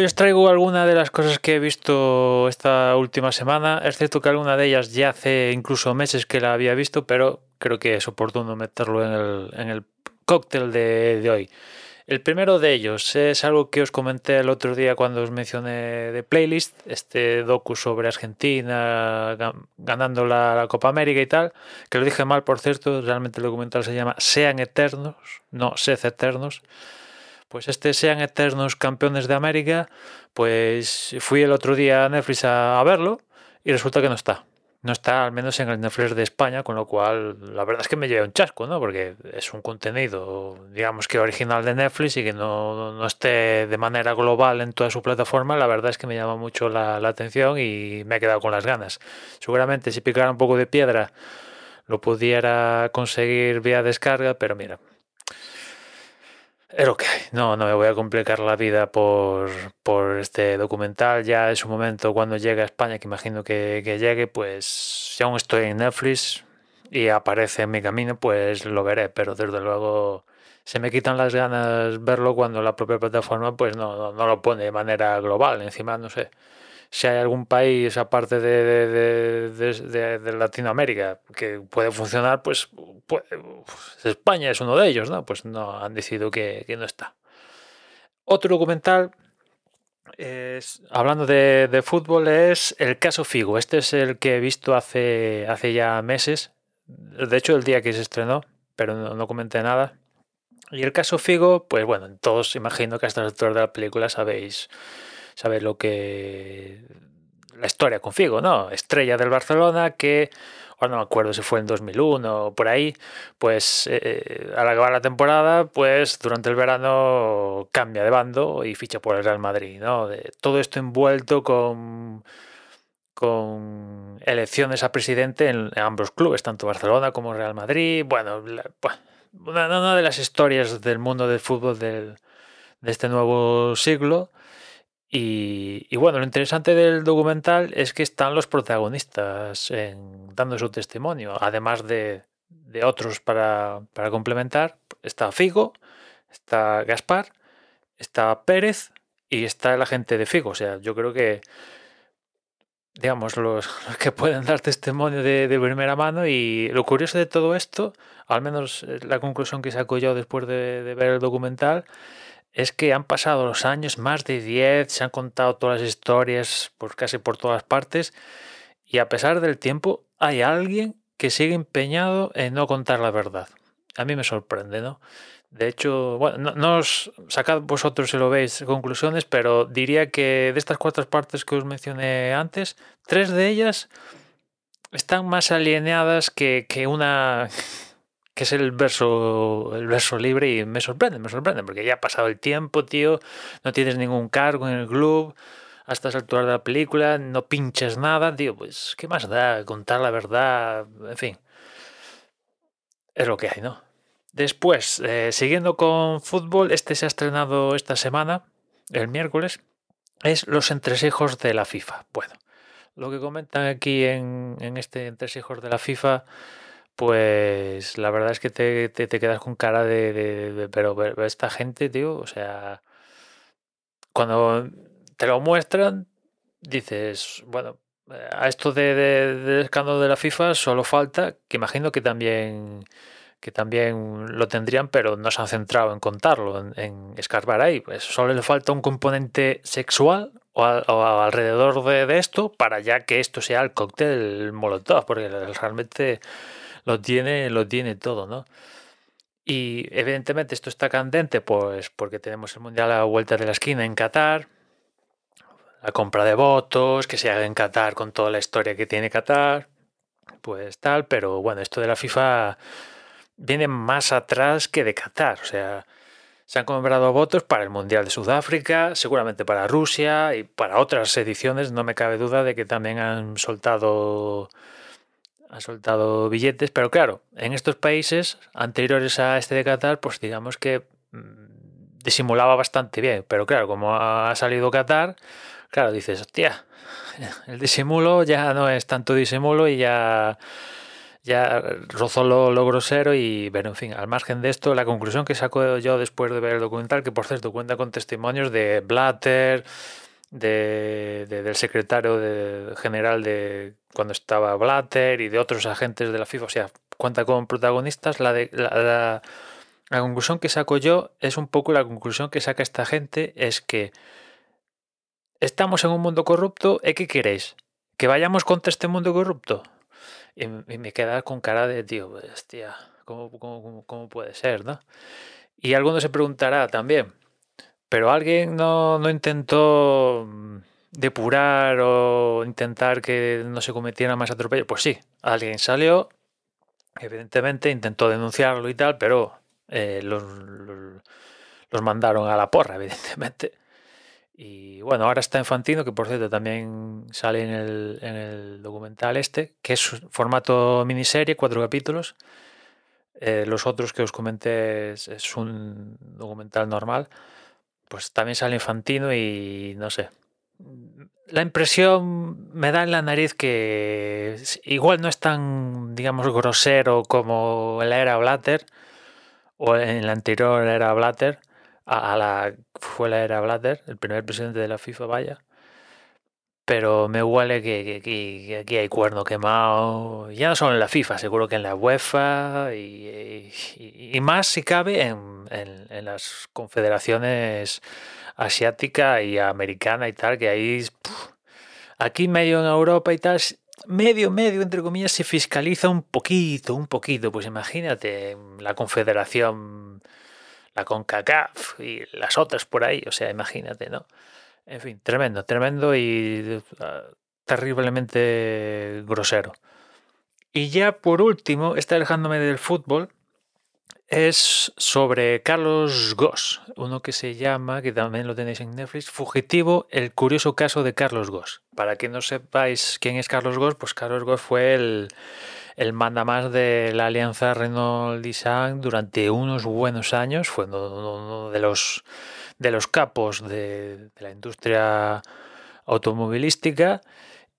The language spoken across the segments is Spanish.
Hoy os traigo algunas de las cosas que he visto esta última semana. Es cierto que alguna de ellas ya hace incluso meses que la había visto, pero creo que es oportuno meterlo en el, en el cóctel de, de hoy. El primero de ellos es algo que os comenté el otro día cuando os mencioné de Playlist, este docu sobre Argentina ganando la, Copa América y tal, que lo dije mal por cierto, realmente el documental se llama Sean Eternos, no Sed Eternos. Pues este Sean Eternos Campeones de América, pues fui el otro día a Netflix a verlo y resulta que no está no está al menos en el Netflix de España, con lo cual la verdad es que me lleva un chasco, ¿no? Porque es un contenido, digamos que original de Netflix y que no, no esté de manera global en toda su plataforma, la verdad es que me llama mucho la, la atención y me he quedado con las ganas. Seguramente si picara un poco de piedra lo pudiera conseguir vía descarga, pero mira, que hay. No, no me voy a complicar la vida por, por este documental. Ya en su momento, cuando llegue a España, que imagino que, que, llegue, pues si aún estoy en Netflix y aparece en mi camino, pues lo veré. Pero desde luego se me quitan las ganas verlo cuando la propia plataforma pues no, no, lo pone de manera global. Encima, no sé si hay algún país aparte de, de, Latinoamérica que puede funcionar, pues, España es uno de ellos, ¿no? Pues no han decidido que, no está. Otro documental, es, hablando de, fútbol, es el caso Figo. Este es el que he visto hace, hace ya meses. De hecho, el día que se estrenó, pero no, comenté nada. Y el caso Figo, pues bueno, todos imagino que a estas alturas de la película sabéis sabes lo que... La historia con Figo, ¿no? Estrella del Barcelona que, ahora no me acuerdo si fue en 2001 o por ahí, pues eh, eh, al acabar la temporada, pues durante el verano cambia de bando y ficha por el Real Madrid, ¿no? Todo esto envuelto con con elecciones a presidente en, ambos clubes, tanto Barcelona como Real Madrid. Bueno, una, de las historias del mundo del fútbol del, de este nuevo siglo y, bueno, lo interesante del documental es que están los protagonistas dando su testimonio, además de, otros para, complementar. Está Figo, está Gaspar, está Pérez y está el agente de Figo. O sea, yo creo que, digamos, los, que pueden dar testimonio de, primera mano. Y lo curioso de todo esto, al menos la conclusión que saco yo después de, de ver el documental, es que han pasado los años, más de 10, se han contado todas las historias por casi por todas partes y a pesar del tiempo hay alguien que sigue empeñado en no contar la verdad. A mí me sorprende, ¿no? De hecho, bueno, no, os sacad vosotros si lo veis conclusiones, pero diría que de estas cuatro partes que os mencioné antes, tres de ellas están más alineadas que, que una que es el verso, el verso libre y me sorprende, me sorprende, porque ya ha pasado el tiempo, tío, no tienes ningún cargo en el club, hasta altura de la película, no pinches nada, tío, pues, ¿qué más da? Contar la verdad, en fin. Es lo que hay, ¿no? Después, eh, siguiendo con fútbol, este se ha estrenado esta semana, el miércoles, es Los entresijos de la FIFA. Bueno, lo que comentan aquí en, en este entresijos de la FIFA pues la verdad es que te, quedas con cara de, pero, esta gente, tío, o sea, cuando te lo muestran, dices, bueno, a esto de, del escándalo de la FIFA solo falta, que imagino que también que también lo tendrían, pero no se han centrado en contarlo, en, escarbar ahí. Pues solo le falta un componente sexual o, alrededor de, de, esto para ya que esto sea el cóctel molotov, porque realmente lo tiene, lo tiene todo, ¿no? Y evidentemente esto está candente, pues porque tenemos el Mundial a la vuelta de la esquina en Qatar, la compra de votos, que se haga en Qatar con toda la historia que tiene Qatar, pues tal, pero bueno, esto de la FIFA viene más atrás que de Qatar, o sea, se han comprado votos para el Mundial de Sudáfrica, seguramente para Rusia y para otras ediciones, no me cabe duda de que también han soltado ha soltado billetes, pero claro, en estos países anteriores a este de Qatar, pues digamos que mm, disimulaba bastante bien, pero claro, como ha salido Qatar, claro, dices, hostia, el disimulo ya no es tanto disimulo y ya, ya rozó lo, lo, grosero y, pero en fin, al margen de esto, la conclusión que saco yo después de ver el documental, que por cierto cuenta con testimonios de Blatter, de, del secretario general de cuando estaba Blatter y de otros agentes de la FIFA, o sea, cuenta con protagonistas, la, de, la, la conclusión que saco yo es un poco la conclusión que saca esta gente, es que estamos en un mundo corrupto, ¿y qué queréis? ¿Que vayamos contra este mundo corrupto? Y, me queda con cara de, tío, hostia, ¿cómo, cómo, cómo puede ser, no? Y alguno se preguntará también, ¿pero alguien no, no intentó mm, depurar o intentar que no se cometiera más atropello? Pues sí, alguien salió, evidentemente intentó denunciarlo y tal, pero eh, los, los, mandaron a la porra, evidentemente. Y bueno, ahora está Infantino, que por cierto también sale en el, en el documental este, que es formato miniserie, cuatro capítulos. Eh, los otros que os comenté es, un documental normal. Pues también sale Infantino y no sé. La impresión me da en la nariz que igual no es tan, digamos, grosero como en la era Blatter o en la anterior era Blatter a, la fue la era Blatter, el primer presidente de la FIFA, vaya. Pero me huele que, aquí hay cuerno quemado, ya no solo en la FIFA, seguro que en la UEFA y, más si cabe en, las confederaciones asiática y americana y tal, que ahí, aquí medio en Europa y tal, medio, medio, entre comillas, se fiscaliza un poquito, un poquito. Pues imagínate la confederación la CONCACAF y las otras por ahí, o sea, imagínate, ¿no? En fin, tremendo, tremendo y uh, terriblemente grosero. Y ya por último, está alejándome del fútbol, es sobre Carlos Goss, uno que se llama, que también lo tenéis en Netflix, Fugitivo, el curioso caso de Carlos Goss. Para que no sepáis quién es Carlos Goss, pues Carlos Goss fue el, el mandamás de la alianza Renault-Nissan durante unos buenos años, fue uno de los, de los capos de, la industria automovilística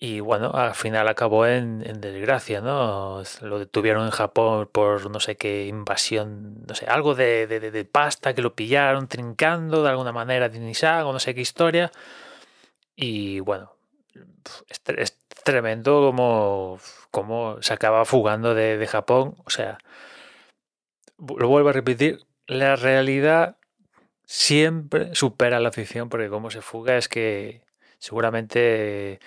y bueno, al final acabó en, desgracia, ¿no? Lo detuvieron en Japón por no sé qué invasión, no sé, algo de, de, pasta que lo pillaron trincando de alguna manera de Nissan o no sé qué historia. Y bueno, es, es tremendo como, como se acaba fugando de Japón. O sea, lo vuelvo a repetir, la realidad siempre supera la ficción porque como se fuga es que seguramente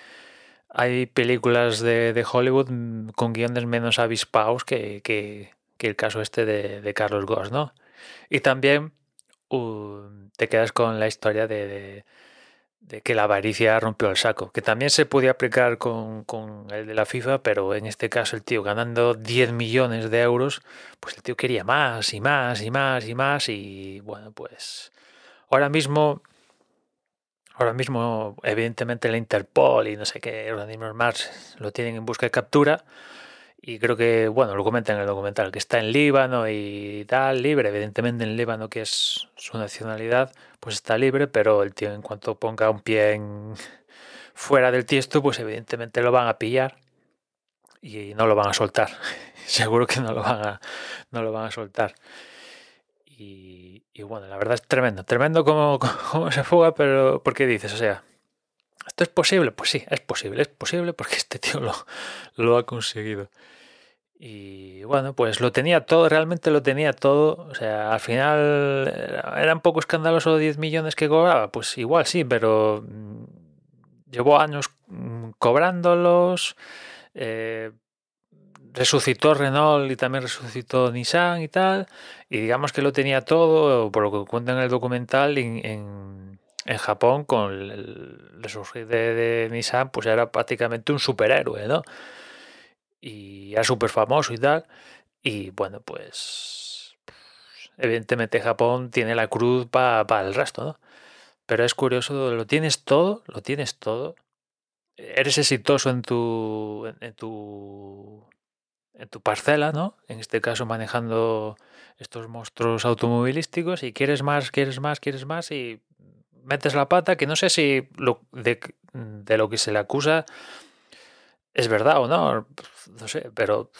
hay películas de, de Hollywood mm, con guiones menos avispados que, que, el caso este de, de Carlos Goss, ¿no? Y también uh, te quedas con la historia de, de, que la avaricia rompió el saco, que también se podía aplicar con, con, el de la FIFA, pero en este caso el tío ganando 10 millones de euros, pues el tío quería más y más y más y más y bueno, pues ahora mismo Ahora mismo, evidentemente, la Interpol y no sé qué organismos más lo tienen en busca de captura. Y creo que, bueno, lo comenta en el documental, que está en Líbano y tal, libre. Evidentemente en Líbano, que es su nacionalidad, pues está libre, pero el tío en cuanto ponga un pie en... fuera del tiesto, pues evidentemente lo van a pillar y no lo van a soltar. Seguro que no lo van a, no lo van a soltar. Y, bueno, la verdad es tremendo, tremendo cómo, cómo se fuga, pero ¿por qué dices? O sea, ¿esto es posible? Pues sí, es posible, es posible porque este tío lo, lo ha conseguido. Y bueno, pues lo tenía todo, realmente lo tenía todo. O sea, al final era un poco escandaloso 10 millones que cobraba. Pues igual sí, pero mm, llevó años mm, cobrándolos. Eh, resucitó Renault y también resucitó Nissan y tal, y digamos que lo tenía todo, por lo que cuenta en el documental, en, en, en Japón, con el resurgir de, Nissan, pues era prácticamente un superhéroe, ¿no? Y era súper famoso y tal, y bueno, pues evidentemente Japón tiene la cruz para pa el resto, ¿no? Pero es curioso, lo tienes todo, lo tienes todo, eres exitoso en tu, en tu en tu parcela, ¿no? En este caso manejando estos monstruos automovilísticos y quieres más, quieres más, quieres más y metes la pata, que no sé si lo, de, lo que se le acusa es verdad o no, no sé, pero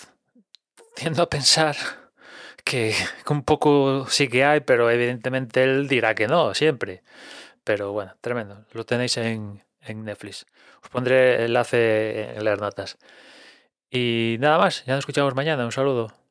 tiendo a pensar que un poco sí que hay, pero evidentemente él dirá que no, siempre. Pero bueno, tremendo. Lo tenéis en, en Netflix. Os pondré el enlace en las notas. Y nada más, ya nos escuchamos mañana. Un saludo.